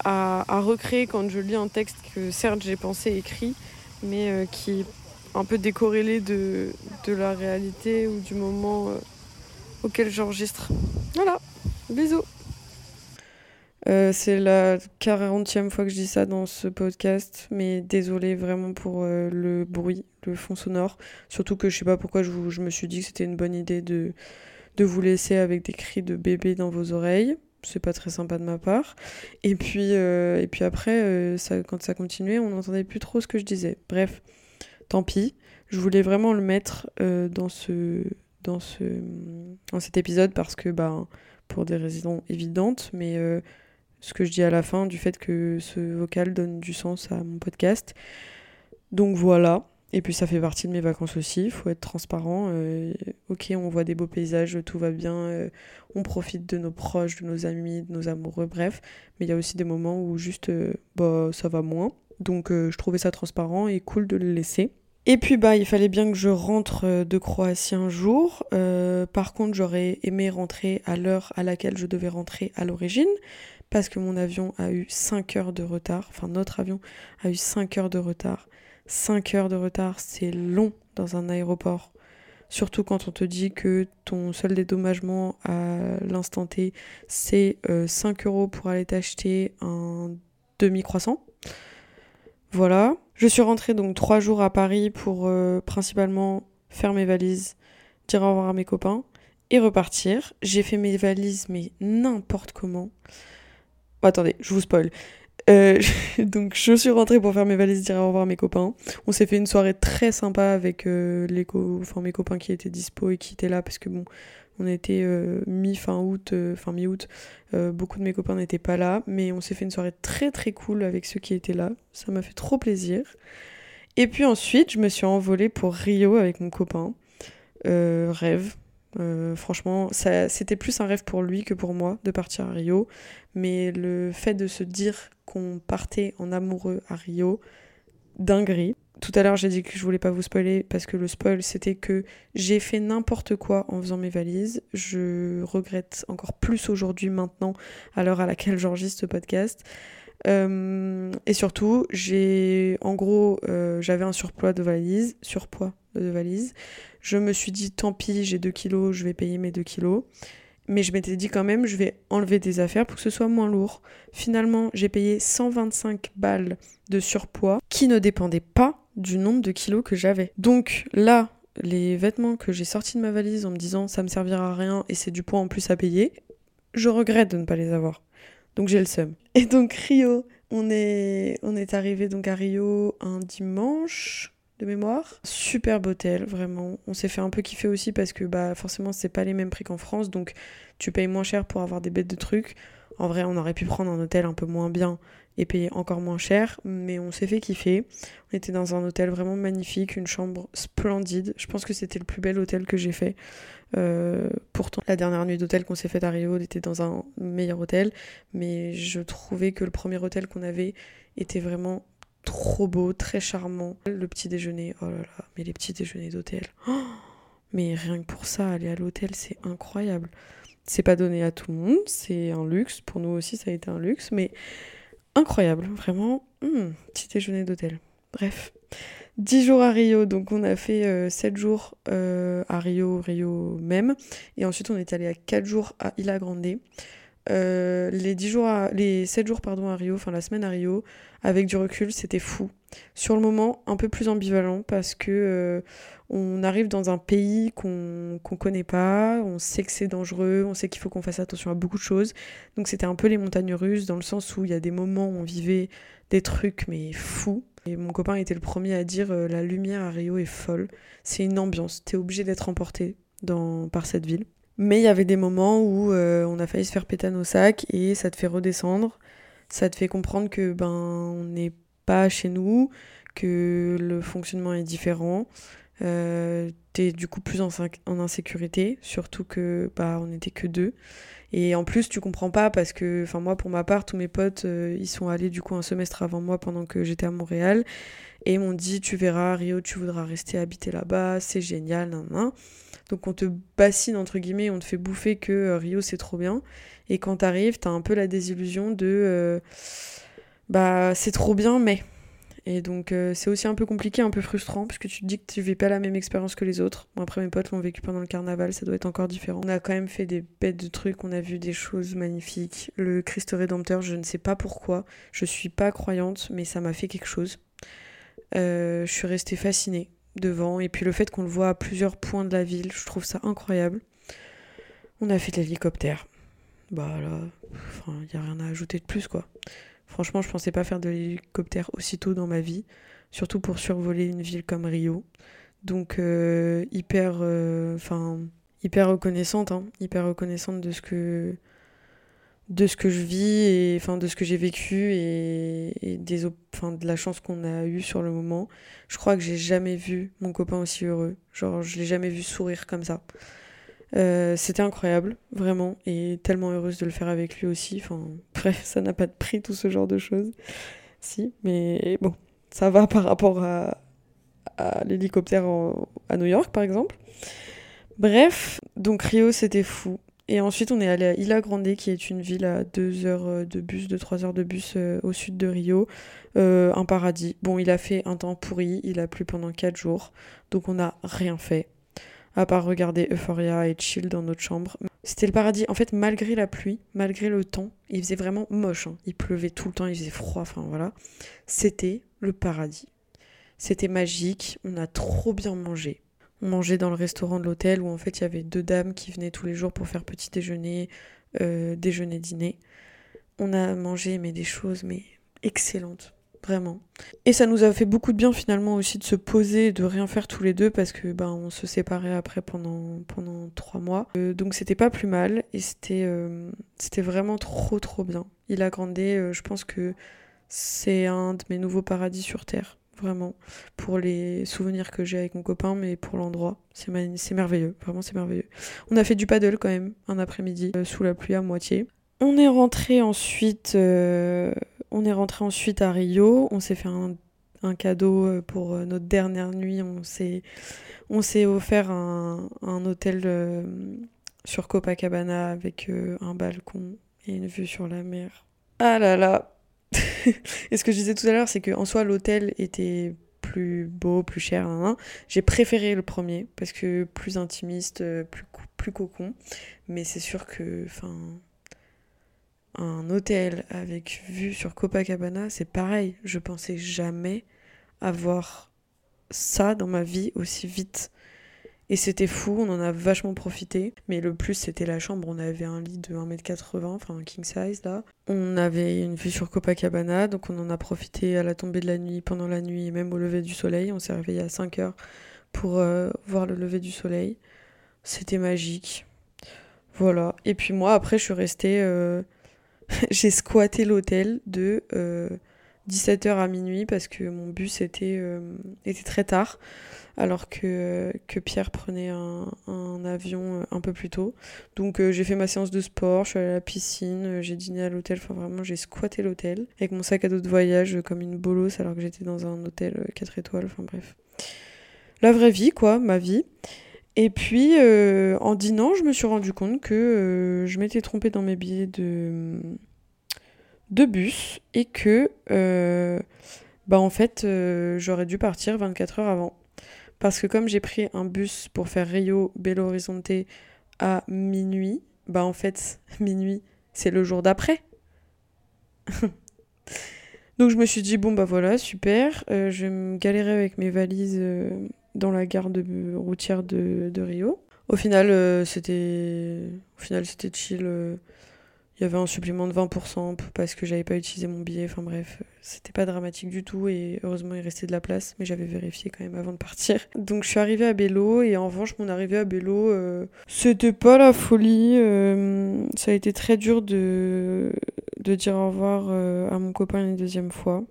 à, recréer quand je lis un texte que certes j'ai pensé écrit, mais qui est un peu décorrélé de la réalité ou du moment auquel j'enregistre. Voilà, bisous. C'est la 40e fois que je dis ça dans ce podcast, mais désolé vraiment pour le bruit, le fond sonore. Surtout que je sais pas pourquoi je, je me suis dit que c'était une bonne idée de, de vous laisser avec des cris de bébé dans vos oreilles. C'est pas très sympa de ma part. Et puis, euh, et puis après, euh, ça, quand ça continuait, on n'entendait plus trop ce que je disais. Bref, tant pis. Je voulais vraiment le mettre euh, dans, ce, dans, ce, cet épisode parce que, bah, pour des raisons évidentes, mais ce que je dis à la fin, du fait que ce vocal donne du sens à mon podcast. Donc voilà. Et puis ça fait partie de mes vacances aussi, il faut être transparent. Euh, ok, on voit des beaux paysages, tout va bien, euh, on profite de nos proches, de nos amis, de nos amoureux, bref. Mais il y a aussi des moments où juste euh, bah, ça va moins. Donc je trouvais ça transparent et cool de le laisser. Et puis bah il fallait bien que je rentre de Croatie un jour. par contre j'aurais aimé rentrer à l'heure à laquelle je devais rentrer à l'origine. Parce que mon avion a eu 5 heures de retard. Enfin notre avion a eu 5 heures de retard 5 heures de retard, c'est long dans un aéroport. Surtout quand on te dit que ton seul dédommagement à l'instant T, c'est 5 euh, euros pour aller t'acheter un demi-croissant. Voilà. Je suis rentrée donc 3 jours à Paris pour euh, principalement faire mes valises, dire au revoir à mes copains et repartir. J'ai fait mes valises, mais n'importe comment. Attendez, je vous spoil. Euh, [LAUGHS] donc je suis rentrée pour faire mes valises, dire au revoir à mes copains. On s'est fait une soirée très sympa avec euh, les mes copains qui étaient dispo et qui étaient là parce que bon, on était euh, mi-fin août, fin mi-août. beaucoup de mes copains n'étaient pas là, mais on s'est fait une soirée très très cool avec ceux qui étaient là. Ça m'a fait trop plaisir. Et puis ensuite, je me suis envolée pour Rio avec mon copain. rêve, euh, franchement, c'était plus un rêve pour lui que pour moi de partir à Rio. Mais le fait de se dire qu'on partait en amoureux à Rio, dinguerie. Tout à l'heure, j'ai dit que je voulais pas vous spoiler parce que le spoil, c'était que j'ai fait n'importe quoi en faisant mes valises. Je regrette encore plus aujourd'hui, maintenant, à l'heure à laquelle j'enregistre ce podcast. Euh, et surtout, j'ai, en gros, euh, j'avais un surpoids de valises, surpoids de valises. Je me suis dit, tant pis, j'ai 2 kilos, je vais payer mes 2 kilos. mais je m'étais dit quand même, je vais enlever des affaires pour que ce soit moins lourd. Finalement, j'ai payé 125 balles de surpoids qui ne dépendaient pas du nombre de kilos que j'avais. Donc là, les vêtements que j'ai sortis de ma valise en me disant ça me servira à rien et c'est du poids en plus à payer, je regrette de ne pas les avoir. Donc j'ai le seum. Et donc Rio, on est, on est arrivé donc à Rio un dimanche de mémoire. Superbe hôtel, vraiment. On s'est fait un peu kiffer aussi parce que bah forcément c'est pas les mêmes prix qu'en France, donc tu payes moins cher pour avoir des bêtes de trucs. En vrai, on aurait pu prendre un hôtel un peu moins bien et payer encore moins cher, mais on s'est fait kiffer. On était dans un hôtel vraiment magnifique, une chambre splendide. Je pense que c'était le plus bel hôtel que j'ai fait. Euh, pourtant, la dernière nuit d'hôtel qu'on s'est faite à Rio, on était dans un meilleur hôtel, mais je trouvais que le premier hôtel qu'on avait était vraiment trop beau, très charmant. Le petit déjeuner, oh là là, mais les petits déjeuners d'hôtel. Oh, mais rien que pour ça, aller à l'hôtel, c'est incroyable. C'est pas donné à tout le monde, c'est un luxe. Pour nous aussi, ça a été un luxe, mais incroyable, vraiment. Hmm, petit déjeuner d'hôtel. Bref. 10 jours à Rio, donc on a fait 7 euh, jours euh, à Rio, Rio même. Et ensuite, on est allé à 4 jours à Isla Grande. Euh, les, 10 jours les 7 jours pardon, à Rio, enfin la semaine à Rio, avec du recul, c'était fou. Sur le moment, un peu plus ambivalent parce que on arrive dans un pays qu'on qu'on connaît pas, on sait que c'est dangereux, on sait qu'il faut qu'on fasse attention à beaucoup de choses. Donc c'était un peu les montagnes russes dans le sens où il y a des moments où on vivait des trucs mais fous. Et mon copain était le premier à dire euh, la lumière à Rio est folle, c'est une ambiance, t'es obligé d'être emporté par cette ville. Mais il y avait des moments où euh, on a failli se faire péter nos sacs et ça te fait redescendre, ça te fait comprendre que ben on n'est pas chez nous, que le fonctionnement est différent, euh, t'es du coup plus en, insécurité, surtout que bah on n'était que deux. Et en plus, tu comprends pas parce que, enfin moi pour ma part, tous mes potes, euh, ils sont allés du coup un semestre avant moi pendant que j'étais à Montréal et m'ont dit tu verras Rio, tu voudras rester habiter là-bas, c'est génial, nan, nan. Donc on te bassine entre guillemets, on te fait bouffer que euh, Rio c'est trop bien. Et quand t'arrives, t'as un peu la désillusion de euh, bah c'est trop bien mais et donc euh, c'est aussi un peu compliqué, un peu frustrant, puisque tu te dis que tu vis pas la même expérience que les autres. Moi après mes potes l'ont vécu pendant le carnaval, ça doit être encore différent. On a quand même fait des bêtes de trucs, on a vu des choses magnifiques. Le Christ Rédempteur, je ne sais pas pourquoi, je suis pas croyante, mais ça m'a fait quelque chose. Euh, je suis restée fascinée devant, et puis le fait qu'on le voit à plusieurs points de la ville, je trouve ça incroyable. On a fait de l'hélicoptère. Bah là, enfin, y a rien à ajouter de plus quoi. Franchement, je pensais pas faire de l'hélicoptère aussitôt dans ma vie, surtout pour survoler une ville comme Rio. Donc euh, hyper, euh, hyper reconnaissante, hein, hyper reconnaissante de ce que de ce que je vis et enfin de ce que j'ai vécu et, des enfin de la chance qu'on a eue sur le moment. Je crois que j'ai jamais vu mon copain aussi heureux. Genre je l'ai jamais vu sourire comme ça. Euh, c'était incroyable, vraiment, et tellement heureuse de le faire avec lui aussi. Enfin, [LAUGHS] bref, ça n'a pas de prix, tout ce genre de choses. Si, mais bon, ça va par rapport à, à l'hélicoptère à New York, par exemple. Bref, donc Rio, c'était fou. Et ensuite, on est allé à Isla Grande, qui est une ville à 2 heures de bus, 2-3 heures de bus euh, au sud de Rio. Euh, un paradis. Bon, il a fait un temps pourri, il a plu pendant 4 jours, donc on n'a rien fait à part regarder Euphoria et chill dans notre chambre. C'était le paradis. En fait, malgré la pluie, malgré le temps, il faisait vraiment moche. Hein. Il pleuvait tout le temps, il faisait froid, enfin voilà. C'était le paradis. C'était magique, on a trop bien mangé. On mangeait dans le restaurant de l'hôtel où en fait il y avait deux dames qui venaient tous les jours pour faire petit déjeuner, euh, déjeuner, dîner. On a mangé mais des choses mais excellentes vraiment. Et ça nous a fait beaucoup de bien finalement aussi de se poser, de rien faire tous les deux parce que ben on se séparait après pendant pendant trois mois. Euh, donc c'était pas plus mal et c'était euh, c'était vraiment trop trop bien. Il a grandi, je pense que c'est un de mes nouveaux paradis sur terre. Vraiment, pour les souvenirs que j'ai avec mon copain, mais pour l'endroit, c'est merveilleux, vraiment c'est merveilleux. On a fait du paddle quand même, un après-midi, sous la pluie à moitié. On est rentré ensuite on est rentré ensuite à Rio. On s'est fait un, cadeau euh, pour euh, notre dernière nuit. On s'est, offert un, hôtel euh, sur Copacabana avec un balcon et une vue sur la mer. Ah là là Et ce que je disais tout à l'heure, c'est qu'en soi, l'hôtel était plus beau, plus cher. nan, nan. J'ai préféré le premier parce que plus intimiste, euh, plus cocon. Mais c'est sûr que, enfin, un hôtel avec vue sur Copacabana, c'est pareil. Je pensais jamais avoir ça dans ma vie aussi vite. Et c'était fou, on en a vachement profité. Mais le plus, c'était la chambre. On avait un lit de 1m80, enfin un king size là. On avait une vue sur Copacabana, donc on en a profité à la tombée de la nuit, pendant la nuit et même au lever du soleil. On s'est réveillé à 5 heures pour euh, voir le lever du soleil. C'était magique. Voilà. Et puis moi, après, je suis restée. euh, [LAUGHS] J'ai squatté l'hôtel de 17h à minuit parce que mon bus euh, était très tard alors que, que Pierre prenait un, un avion euh, un peu plus tôt. Donc euh, j'ai fait ma séance de sport, je suis allée à la piscine, euh, j'ai dîné à l'hôtel, enfin vraiment j'ai squatté l'hôtel avec mon sac à dos de voyage comme une bolosse alors que j'étais dans un hôtel 4 étoiles, enfin bref. La vraie vie quoi, ma vie. Et puis en dînant, je me suis rendu compte que je m'étais trompée dans mes billets de, de bus et que bah en fait j'aurais dû partir 24 heures avant. Parce que comme j'ai pris un bus pour faire Rio Belo Horizonte à minuit, bah en fait, [LAUGHS] minuit, c'est le jour d'après. [LAUGHS] Donc je me suis dit, bon bah voilà, super, euh, je vais me galérer avec mes valises euh, dans la gare de, routière de, Rio. Au final, euh, c'était au final c'était chill. Il y avait un supplément de 20% p- parce que j'avais pas utilisé mon billet. Enfin bref, euh, c'était pas dramatique du tout et heureusement il restait de la place, mais j'avais vérifié quand même avant de partir. [LAUGHS] Donc je suis arrivée à Bélo et en revanche mon arrivée à Bélo, euh, c'était pas la folie. euh, ça a été très dur de, de dire au revoir euh, à mon copain une deuxième fois.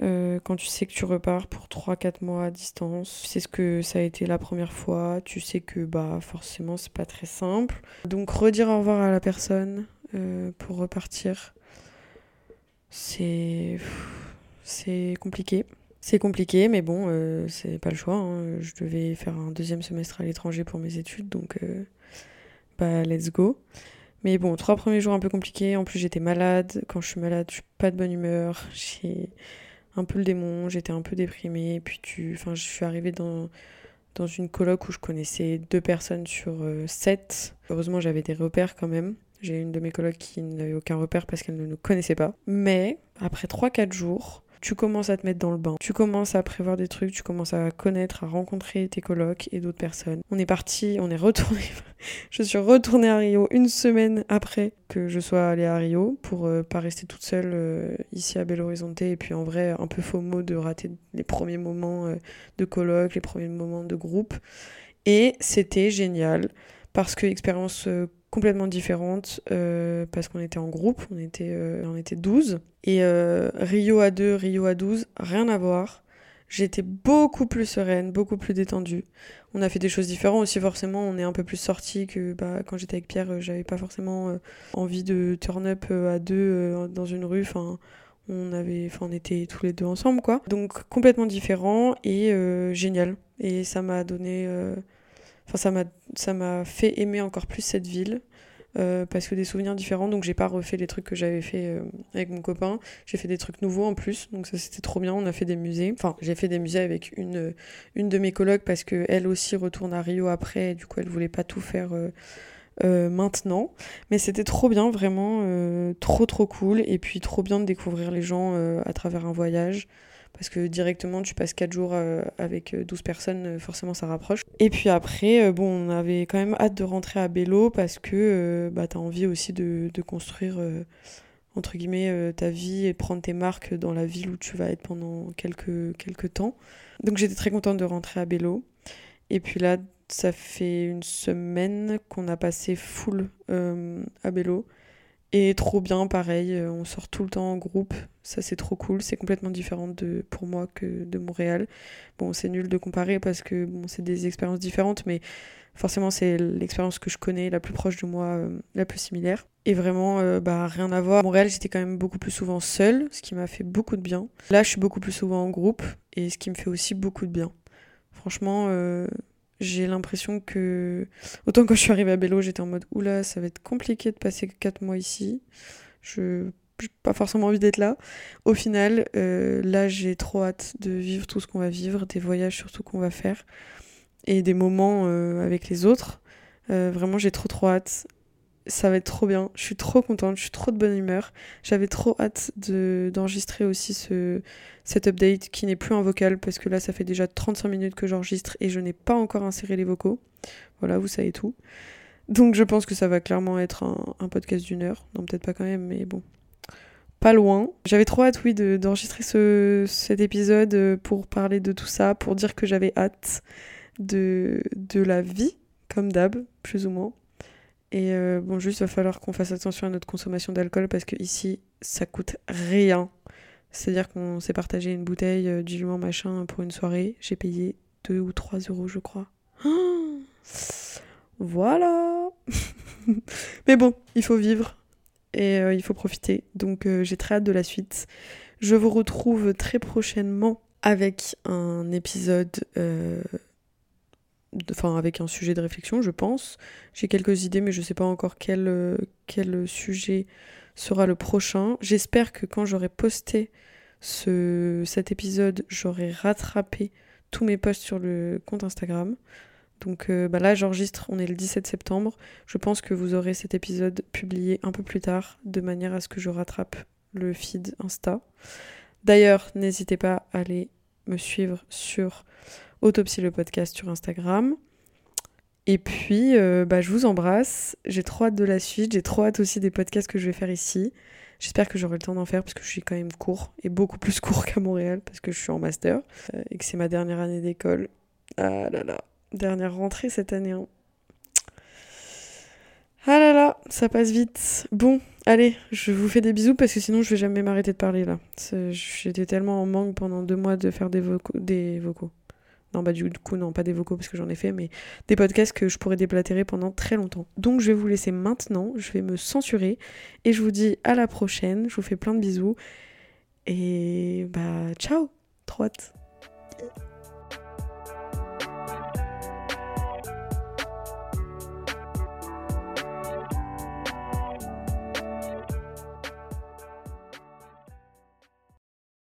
Quand tu sais que tu repars pour 3-4 mois à distance, tu sais ce que ça a été la première fois, tu sais que bah forcément c'est pas très simple. Donc redire au revoir à la personne euh, pour repartir, c'est c'est compliqué. C'est compliqué, mais bon, euh, c'est pas le choix. hein. Je devais faire un deuxième semestre à l'étranger pour mes études, donc euh, bah let's go. Mais bon, trois premiers jours un peu compliqués. En plus, j'étais malade. Quand je suis malade, je suis pas de bonne humeur. J'ai un peu le démon, j'étais un peu déprimée. Puis tu, enfin, je suis arrivée dans dans une coloc où je connaissais deux personnes sur euh, sept. Heureusement, j'avais des repères quand même. J'ai une de mes colocs qui n'avait aucun repère parce qu'elle ne nous connaissait pas. Mais après 3-4 jours, tu commences à te mettre dans le bain. Tu commences à prévoir des trucs, tu commences à connaître, à rencontrer tes colocs et d'autres personnes. On est parti, on est retourné. [LAUGHS] je suis retournée à Rio une semaine après que je sois allée à Rio pour euh, pas rester toute seule euh, ici à Belo Horizonte. Et puis en vrai, un peu faux mot de rater les premiers moments euh, de coloc, les premiers moments de groupe. Et c'était génial parce que expérience euh, complètement différente euh, parce qu'on était en groupe, on était, euh, on était 12. Et euh, Rio à 2, Rio à 12, rien à voir. J'étais beaucoup plus sereine, beaucoup plus détendue. On a fait des choses différentes aussi, forcément. On est un peu plus sortis que bah, quand j'étais avec Pierre, j'avais pas forcément envie de turn up à deux dans une rue. Enfin, on avait, enfin, on était tous les deux ensemble, quoi. Donc complètement différent et génial. Et ça m'a donné, enfin, ça m'a, ça m'a fait aimer encore plus cette ville. euh, parce que des souvenirs différents, donc j'ai pas refait les trucs que j'avais fait euh, avec mon copain. J'ai fait des trucs nouveaux en plus, donc ça c'était trop bien. On a fait des musées. Enfin, j'ai fait des musées avec une, une de mes colocs parce que elle aussi retourne à Rio après. Du coup, elle voulait pas tout faire euh, euh, maintenant. Mais c'était trop bien, vraiment euh, trop trop cool. Et puis trop bien de découvrir les gens euh, à travers un voyage. Parce que directement, tu passes 4 jours euh, avec euh, 12 personnes, euh, forcément ça rapproche. Et puis après, euh, bon, on avait quand même hâte de rentrer à Bélo parce que euh, bah, t'as envie aussi de, de construire, euh, entre guillemets, euh, ta vie et prendre tes marques dans la ville où tu vas être pendant quelques, quelques temps. Donc j'étais très contente de rentrer à Bélo. Et puis là, ça fait une semaine qu'on a passé full euh, à Bélo. Et trop bien, pareil, euh, on sort tout le temps en groupe, ça c'est trop cool, c'est complètement différent de, pour moi que de Montréal. Bon, c'est nul de comparer parce que bon, c'est des expériences différentes, mais forcément c'est l'expérience que je connais, la plus proche de moi, euh, la plus similaire. Et vraiment, euh, bah, rien à voir. À Montréal, j'étais quand même beaucoup plus souvent seule, ce qui m'a fait beaucoup de bien. Là, je suis beaucoup plus souvent en groupe, et ce qui me fait aussi beaucoup de bien. Franchement, j'ai l'impression que Autant quand je suis arrivée à Bélo, j'étais en mode oula, ça va être compliqué de passer 4 mois ici. Je j'ai pas forcément envie d'être là. Au final, euh, là, j'ai trop hâte de vivre tout ce qu'on va vivre, des voyages surtout qu'on va faire, et des moments euh, avec les autres. Euh, vraiment, j'ai trop trop hâte. Ça va être trop bien. Je suis trop contente, je suis trop de bonne humeur. J'avais trop hâte de, d'enregistrer aussi ce, cet update qui n'est plus un vocal parce que là, ça fait déjà 35 minutes que j'enregistre et je n'ai pas encore inséré les vocaux. Voilà, vous savez tout. Donc, je pense que ça va clairement être un, un podcast d'une heure. Non, peut-être pas quand même, mais bon, pas loin. J'avais trop hâte, oui, de- d'enregistrer ce, cet épisode pour parler de tout ça, pour dire que j'avais hâte de, de la vie, comme d'hab, plus ou moins. Et euh, bon, juste, va falloir qu'on fasse attention à notre consommation d'alcool parce que ici, ça coûte rien. C'est-à-dire qu'on s'est partagé une bouteille euh, diluant machin pour une soirée. J'ai payé 2 ou 3 euros, je crois. [GASPS] Voilà. [LAUGHS] Mais bon, il faut vivre et euh, il faut profiter. Donc j'ai très hâte de la suite. Je vous retrouve très prochainement avec un épisode, de- enfin avec un sujet de réflexion, je pense. J'ai quelques idées, mais je sais pas encore quel, euh, quel sujet sera le prochain. J'espère que quand j'aurai posté ce, cet épisode, j'aurai rattrapé tous mes posts sur le compte Instagram. Donc euh, bah là, j'enregistre, on est le 17 septembre. Je pense que vous aurez cet épisode publié un peu plus tard, de manière à ce que je rattrape le feed Insta. D'ailleurs, n'hésitez pas à aller me suivre sur Autopsie le podcast sur Instagram. Et puis, euh, bah, je vous embrasse. J'ai trop hâte de la suite. J'ai trop hâte aussi des podcasts que je vais faire ici. J'espère que j'aurai le temps d'en faire parce que je suis quand même court et beaucoup plus court qu'à Montréal parce que je suis en master euh, et que c'est ma dernière année d'école. Ah là là, dernière rentrée cette année. hein. Ah là là, ça passe vite. Bon, allez, je vous fais des bisous parce que sinon je vais jamais m'arrêter de parler là. J'étais tellement en manque pendant deux mois de faire. Des vocaux. Non, bah du coup, non, pas des vocaux parce que j'en ai fait, mais des podcasts que je pourrais déblatérer pendant très longtemps. Donc je vais vous laisser maintenant, je vais me censurer et je vous dis à la prochaine. Je vous fais plein de bisous et bah ciao, trop hâte.